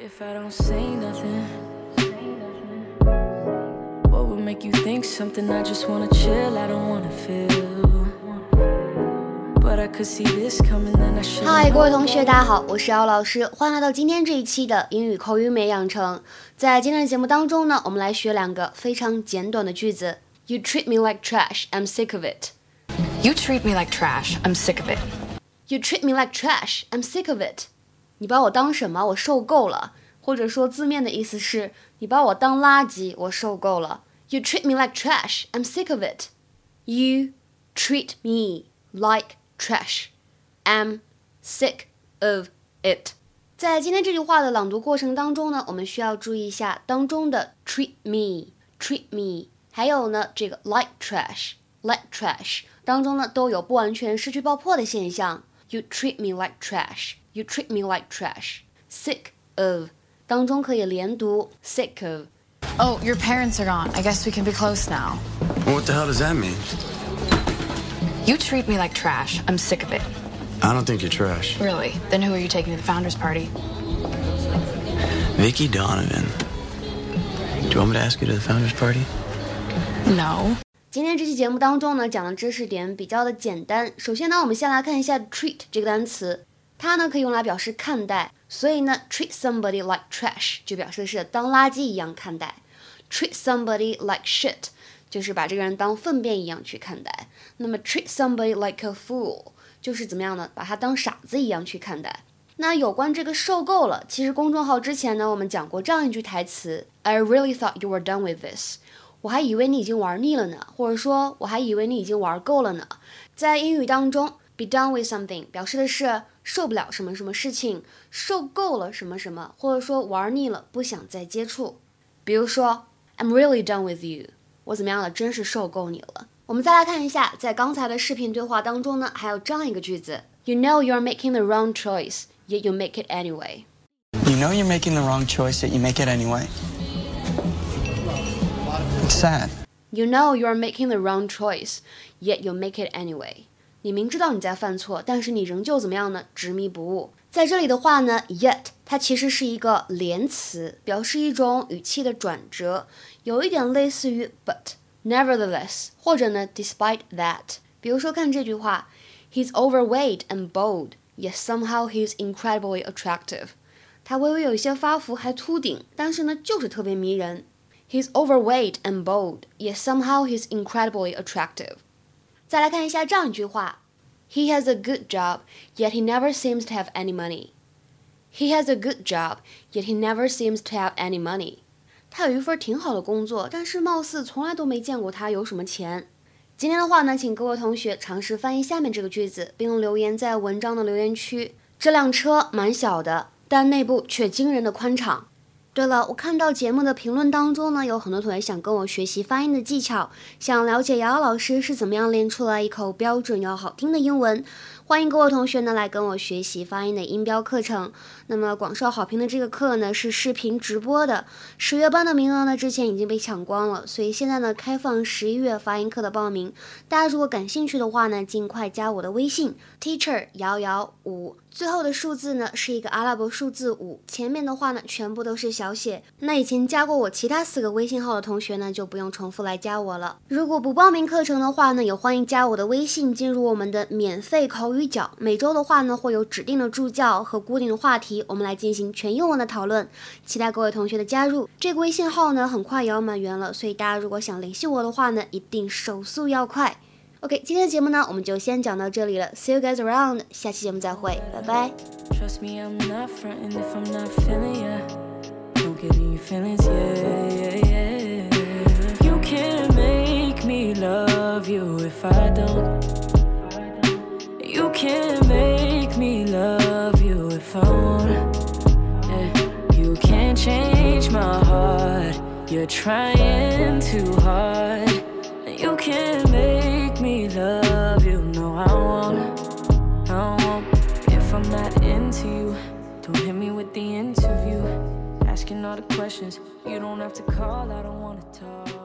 If I don't say nothing, what would make you think something? I just wanna chill, I don't wanna feel. But I could see this coming, then I should. 嗨，各位同学，大家好，我是姚老师，欢迎来到今天这一期的英语口语美养成。在今天的节目当中呢，我们来学两个非常简短的句子。You treat me like trash, I'm sick of it. You treat me like trash. I'm sick of it. You treat me like trash, I'm sick of it. 你把我当什么？我受够了。或者说字面的意思是你把我当垃圾，我受够了。You treat me like trash, I'm sick of it. You treat me like trash, I'm sick of it. 在今天这句话的朗读过程当中呢，我们需要注意一下当中的 treat me, treat me，还有呢这个 like trash, like trash 当中呢都有不完全失去爆破的现象。You treat me like trash. You treat me like trash. Sick of 当中可以连读 sick of。 Oh, your parents are gone. I guess we can be close now. What the hell does that mean? You treat me like trash. I'm sick of it. I don't think you're trash. Really? Then who are you taking to the founders party? Vicky Donovan. Do you want me to ask you to the founders party? No. 今天这期节目当中呢，讲的知识点比较的简单。首先呢，我们先来看一下 treat 这个单词， 它呢可以用来表示看待，所以呢，treat somebody like trash 就表示的是当垃圾一样看待；treat somebody like shit 就是把这个人当粪便一样去看待。那么 treat somebody like a fool 就是怎么样呢？把他当傻子一样去看待。那有关这个受够了，其实公众号之前呢，我们讲过这样一句台词：I really thought you were done with this。我还以为你已经玩腻了呢，或者说我还以为你已经玩够了呢。在英语当中，be done with something 表示的是受不了什么什么事情，受够了什么什么，或者说玩腻了，不想再接触。比如说，I'm really done with you，我怎么样了？真是受够你了。我们再来看一下，在刚才的视频对话当中呢，还有这样一个句子：You know you're making the wrong choice, yet you make it anyway。 You know you're making the wrong choice, yet you make it anyway. It's sad. You know you are making the wrong choice, yet you make it anyway. 你明知道你在犯错，但是你仍旧怎么样呢？执迷不悟。在这里的话呢，yet 它其实是一个连词，表示一种语气的转折，有一点类似于 but nevertheless，或者呢 despite that。比如说看这句话，He's overweight and bold, yet somehow he's incredibly attractive。他微微有一些发福，还秃顶，但是呢就是特别迷人。He's overweight and bold, yet somehow he's incredibly attractive. 再来看一下这样一句话：He has a good job, yet he never seems to have any money. He has a good job, yet he never seems to have any money. 他有一份挺好的工作，但是貌似从来都没见过他有什么钱。今天的话呢，请各位同学尝试翻译下面这个句子，并留言在文章的留言区。这辆车蛮小的，但内部却惊人的宽敞。对了，我看到节目的评论当中呢，有很多同学想跟我学习发音的技巧，想了解瑶瑶老师是怎么样练出来一口标准又好听的英文。欢迎各位同学呢来跟我学习发音的音标课程。那么广受好评的这个课呢是视频直播的，十月班的名额呢之前已经被抢光了，所以现在呢开放十一月发音课的报名。大家如果感兴趣的话呢，尽快加我的微信 teacher 瑶瑶五，最后的数字呢是一个阿拉伯数字五，前面的话呢全部都是小写。那以前加过我其他四个微信号的同学呢就不用重复来加我了。如果不报名课程的话呢，也欢迎加我的微信进入我们的免费口语角。每周的话呢会有指定的助教和固定的话题，我们来进行全英文的讨论。期待各位同学的加入。这个微信号呢很快也要满员了，所以大家如果想联系我的话呢，一定手速要快。OK，今天的节目呢我们就先讲到这里了，See you guys around，下期节目再会，拜拜。You can make me love you if I don't. You can't make me love you if I won't. Yeah. You can't change my heart. You're trying too hard. You can't make me love you. No, I won't. I won't. If I'm not into you, don't hit me with the interview. Asking all the questions. You don't have to call, I don't wanna talk.